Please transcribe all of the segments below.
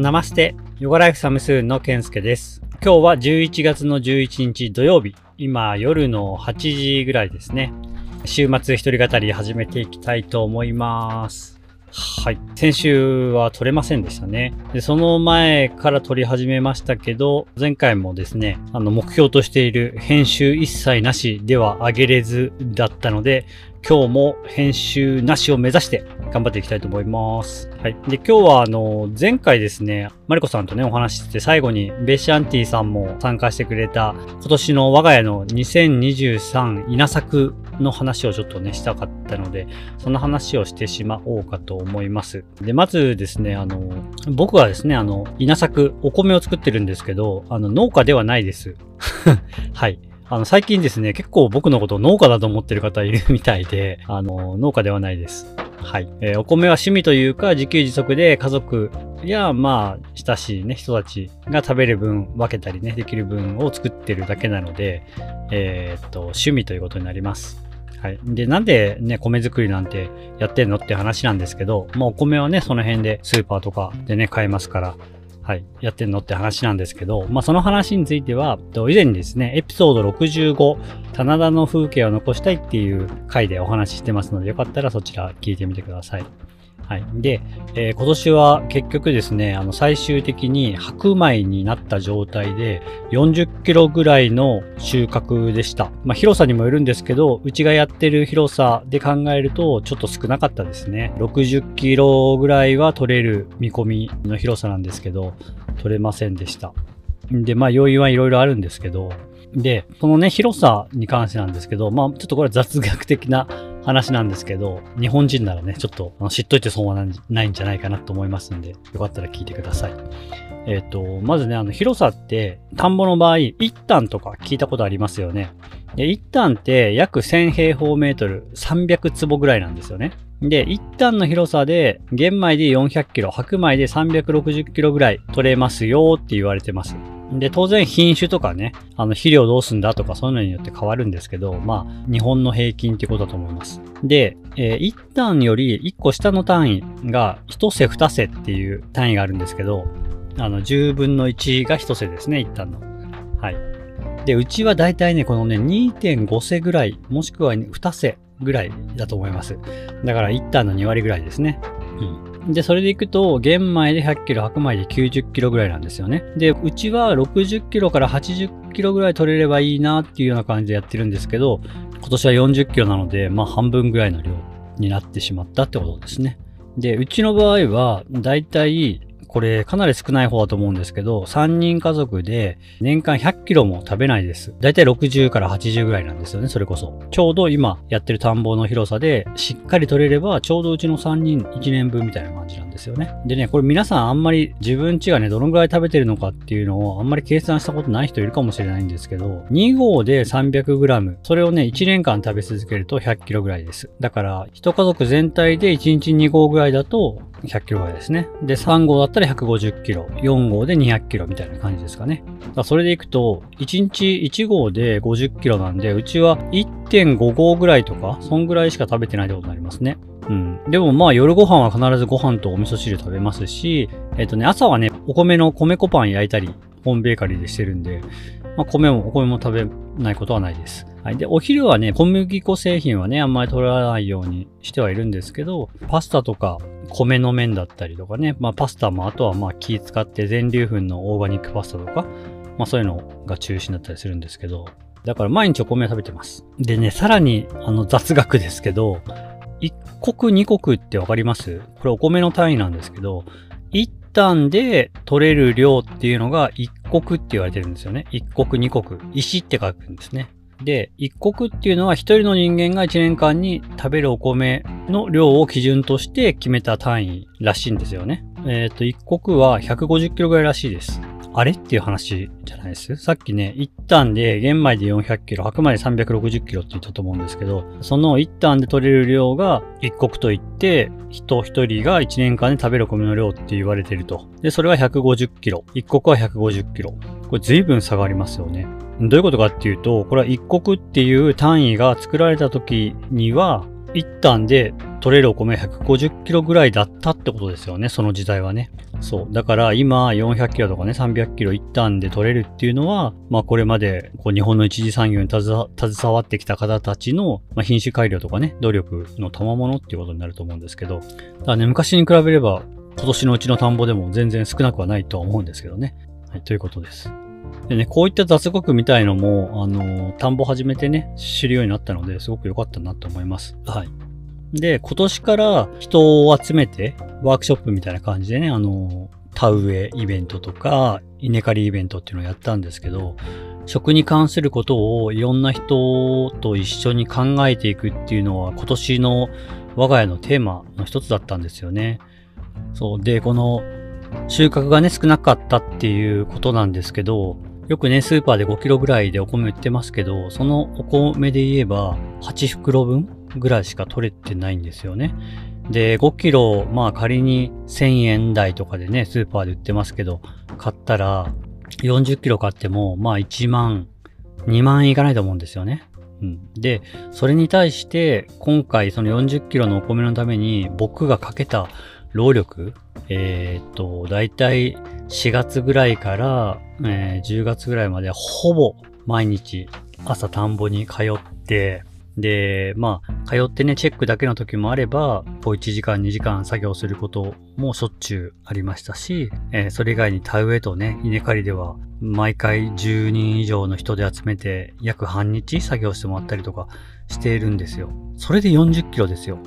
ナマステ、ヨガライフサムスーンのケンスケです。今日は11月の11日土曜日、今夜の8時ぐらいですね。週末一人語り始めていきたいと思います。はい。先週は撮れませんでしたね。で、その前から撮り始めましたけど、前回もですね、あの、目標としている編集一切なしではあげれずだったので、今日も編集なしを目指して頑張っていきたいと思います。はい。で、今日はあの、前回ですね、マリコさんとね、お話しして、最後にベシャンティさんも参加してくれた、今年の我が家の2023稲作の話をちょっとね、したかったので、その話をしてしまおうかと思います。で、まずですね、あの、僕はですね、あの、稲作、お米を作ってるんですけど、あの、農家ではないです。はい。あの、最近ですね、結構僕のことを農家だと思ってる方いるみたいで、あの、農家ではないです。はい。えーお米は趣味というか、自給自足で家族や、まあ、親しいね、人たちが食べる分、分けたりね、できる分を作ってるだけなので、えーっと、趣味ということになります。はい。で、なんでね、米作りなんてやってんのって話なんですけど、まあお米はね、その辺でスーパーとかでね、買えますから、はい、やってんのって話なんですけど、まあその話については、以前にですね、エピソード65、棚田の風景を残したいっていう回でお話ししてますので、よかったらそちら聞いてみてください。はい。で、えー今年は結局ですね、あの、最終的に白米になった状態で、40キロぐらいの収穫でした。まあ、広さにもよるんですけど、うちがやってる広さで考えると、ちょっと少なかったですね。60キロぐらいは取れる見込みの広さなんですけど、取れませんでした。で、まあ、要因はいろいろあるんですけど、で、このね、広さに関してなんですけど、まあ、ちょっとこれは雑学的な話なんですけど、日本人ならね、ちょっと知っといて損はないんじゃないかなと思いますんで、よかったら聞いてください。えっ、と、まずね、あの、広さって、田んぼの場合、一旦とか聞いたことありますよね。で、一旦って約1000平方メートル、300坪ぐらいなんですよね。で、一旦の広さで、玄米で400キロ、白米で360キロぐらい取れますよって言われてます。で、当然品種とかね、あの肥料どうすんだとかそういうのによって変わるんですけど、まあ、日本の平均ってことだと思います。で、えー一単より一個下の単位が一世二世っていう単位があるんですけど、あの、10分の1が一世ですね、一旦の。はい。で、うちはだいたいね、このね、2.5世ぐらい、もしくは2世ぐらいだと思います。だから一旦の2割ぐらいですね。うん。で、それでいくと、玄米で100キロ、白米で90キロぐらいなんですよね。で、うちは60キロから80キロぐらい取れればいいなっていうような感じでやってるんですけど、今年は40キロなので、まあ半分ぐらいの量になってしまったってことですね。で、うちの場合は、だいたい、これかなり少ない方だと思うんですけど、3人家族で年間100キロも食べないです。だいたい60から80ぐらいなんですよね、それこそ。ちょうど今やってる田んぼの広さでしっかり取れれば、ちょうどうちの3人1年分みたいな感じなんですよね。でね、これ皆さんあんまり自分家がね、どのぐらい食べてるのかっていうのをあんまり計算したことない人いるかもしれないんですけど、2合で 300g、それをね、1年間食べ続けると100キロぐらいです。だから、1家族全体で1日2合ぐらいだと100キロぐらいですね。で、3合だったら150キロ、4合で200キロみたいな感じですかね。だそれでいくと、1日1合で50キロなんで、うちは1.5合ぐらいとか、そんぐらいしか食べてないってことになりますね。うん。でもまあ夜ご飯は必ずご飯とお味噌汁食べますし、えっ、とね、朝はね、お米の米粉パン焼いたり、ホームベーカリーでしてるんで、まあ米も、お米も食べないことはないです。はい。で、お昼はね、小麦粉製品はね、あんまり取らないようにしてはいるんですけど、パスタとか、米の麺だったりとかね、まあパスタもあとはまあ気使って全粒粉のオーガニックパスタとか、まあそういうのが中心だったりするんですけど、だから毎日お米を食べてます。でね、さらに、あの雑学ですけど、一国二国ってわかります？これお米の単位なんですけど、一旦で取れる量っていうのが一国って言われてるんですよね。一国二国。石って書くんですね。で、一国っていうのは一人の人間が一年間に食べるお米の量を基準として決めた単位らしいんですよね。えっ、と、一国は150キロぐらいらしいです。あれっていう話じゃないです？さっきね、一旦で玄米で400キロ、白米で360キロって言ったと思うんですけど、その一旦で取れる量が一国といって、人一人が一年間で食べる米の量って言われてると。で、それは150キロ。一国は150キロ。これ随分差がありますよね。どういうことかっていうと、これは一国っていう単位が作られた時には、1単で取れるお米150キロぐらいだったってことですよね、その時代はね。そう。だから今400キロとかね、300キロ1単で取れるっていうのは、まあこれまでこう日本の一次産業に携わってきた方たちの、まあ、品種改良とかね、努力の賜物っていうことになると思うんですけど、だからね、昔に比べれば今年のうちの田んぼでも全然少なくはないとは思うんですけどね。はい、ということです。でね、こういった雑学みたいのも、あの、田んぼ始めてね、知るようになったので、すごく良かったなと思います。はい。で、今年から人を集めて、ワークショップみたいな感じでね、あの、田植えイベントとか、稲刈りイベントっていうのをやったんですけど、食に関することをいろんな人と一緒に考えていくっていうのは今年の我が家のテーマの一つだったんですよね。そう。で、この収穫がね少なかったっていうことなんですけど、よくね、スーパーで5キロぐらいでお米売ってますけど、そのお米で言えば8袋分ぐらいしか取れてないんですよね。で、5キロ、まあ仮に1000円台とかでね、スーパーで売ってますけど、買ったら40キロ買っても、まあ1万、2万いかないと思うんですよね。で、それに対して、今回その40キロのお米のために僕がかけた労力、えー、っと、だいたい4月ぐらいから、えー、10月ぐらいまでほぼ毎日朝田んぼに通って、で、まあ、通ってね、チェックだけの時もあれば、こう1時間2時間作業することもしょっちゅうありましたし、えー、それ以外に田植えとね、稲刈りでは、毎回10人以上の人で集めて、約半日作業してもらったりとかしているんですよ。それで40キロですよ。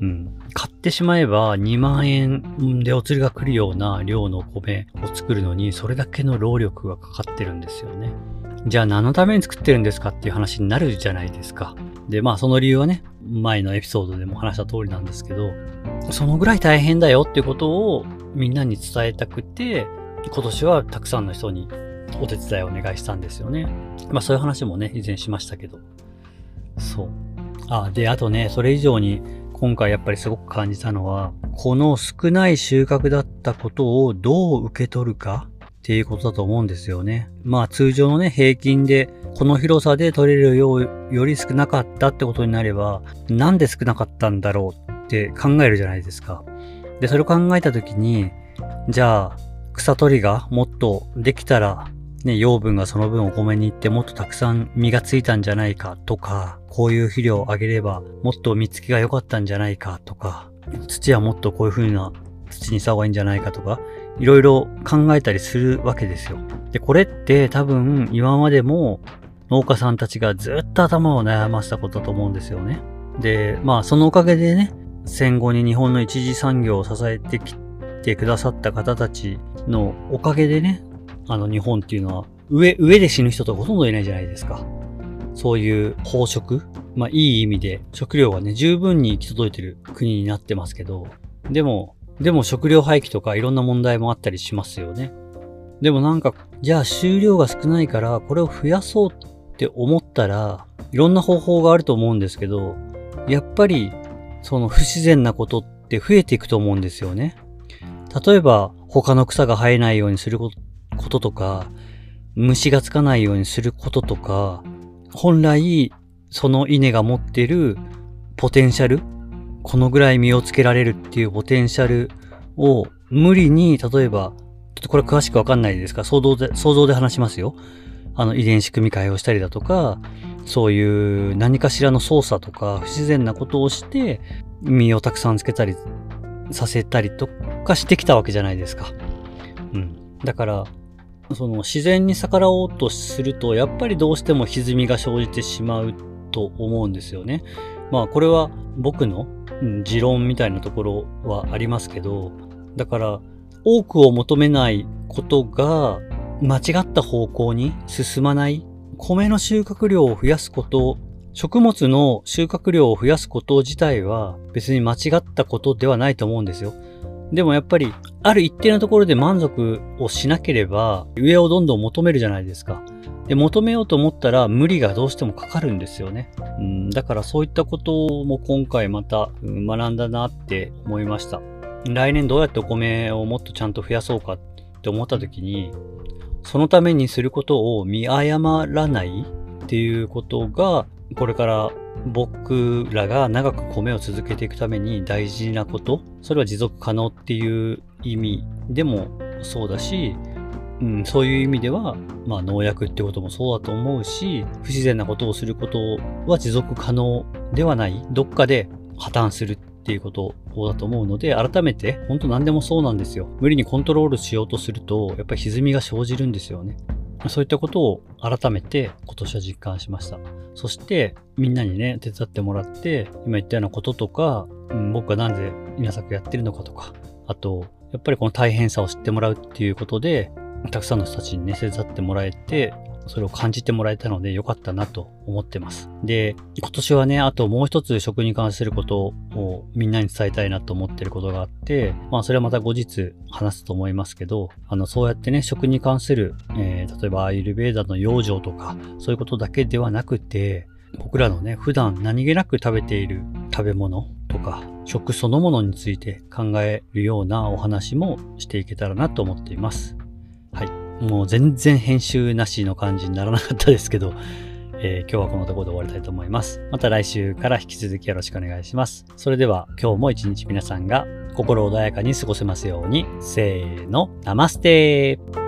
うん。買ってしまえば2万円でお釣りが来るような量の米を作るのに、それだけの労力がかかってるんですよね。じゃあ何のために作ってるんですかっていう話になるじゃないですか。で、まあその理由はね、前のエピソードでも話した通りなんですけど、そのぐらい大変だよっていうことをみんなに伝えたくて、今年はたくさんの人にお手伝いをお願いしたんですよね。まあそういう話もね、以前しましたけど。そう。あ、で、あとね、それ以上に今回やっぱりすごく感じたのは、この少ない収穫だったことをどう受け取るかっていうことだと思うんですよね。まあ通常のね、平均でこの広さで取れるようより少なかったってことになれば、なんで少なかったんだろうって考えるじゃないですか。で、それを考えたときに、じゃあ、草取りがもっとできたら、ね、養分がその分お米に行ってもっとたくさん実がついたんじゃないかとか、こういう肥料をあげればもっと見つけが良かったんじゃないかとか、土はもっとこういう風な土にした方がいいんじゃないかとか、いろいろ考えたりするわけですよ。で、これって多分今までも農家さんたちがずっと頭を悩ませたことだと思うんですよね。で、まあそのおかげでね、戦後に日本の一次産業を支えてきてくださった方たちのおかげでね、あの日本っていうのは上、上で死ぬ人とほとんどいないじゃないですか。そういう飽食？まあいい意味で食料がね、十分に行き届いてる国になってますけど、でも、でも食料廃棄とかいろんな問題もあったりしますよね。でもなんか、じゃあ収量が少ないからこれを増やそうって思ったら、いろんな方法があると思うんですけど、やっぱりその不自然なことって増えていくと思うんですよね。例えば他の草が生えないようにすることこととか、虫がつかないようにすることとか、本来、その稲が持ってるポテンシャル、このぐらい実をつけられるっていうポテンシャルを無理に、例えば、ちょっとこれ詳しくわかんないですが、想像で、想像で話しますよ。あの遺伝子組み換えをしたりだとか、そういう何かしらの操作とか不自然なことをして、実をたくさんつけたりさせたりとかしてきたわけじゃないですか。うん。だから、その自然に逆らおうとすると、やっぱりどうしても歪みが生じてしまうと思うんですよね。まあこれは僕の、持論みたいなところはありますけど、だから多くを求めないことが間違った方向に進まない。米の収穫量を増やすこと、食物の収穫量を増やすこと自体は別に間違ったことではないと思うんですよ。でもやっぱり、ある一定のところで満足をしなければ、上をどんどん求めるじゃないですか。で、求めようと思ったら無理がどうしてもかかるんですよね。うん、だからそういったことも今回また学んだなって思いました。来年どうやってお米をもっとちゃんと増やそうかって思った時に、そのためにすることを見誤らないっていうことが、これから僕らが長く米を続けていくために大事なこと、それは持続可能っていう意味でもそうだし、うん、そういう意味では、まあ農薬ってこともそうだと思うし、不自然なことをすることは持続可能ではない。どっかで破綻するっていうことだと思うので、改めて、本当何でもそうなんですよ。無理にコントロールしようとすると、やっぱり歪みが生じるんですよね。そういったことを改めて今年は実感しました。そしてみんなにね、手伝ってもらって、今言ったようなこととか、うん、僕がなんで稲作やってるのかとか、あと、やっぱりこの大変さを知ってもらうっていうことで、たくさんの人たちにね、手伝ってもらえて、それを感じてもらえたので良かったなと思ってます。で、今年はね、あともう一つ食に関することをみんなに伝えたいなと思ってることがあって、まあそれはまた後日話すと思いますけど、あの、そうやってね、食に関する、えー、例えばアイルベーダの養生とか、そういうことだけではなくて、僕らのね、普段何気なく食べている食べ物とか、食そのものについて考えるようなお話もしていけたらなと思っています。もう全然編集なしの感じにならなかったですけど、えー、今日はこのところで終わりたいと思います。また来週から引き続きよろしくお願いします。それでは今日も一日皆さんが心穏やかに過ごせますように、せーの、ナマステー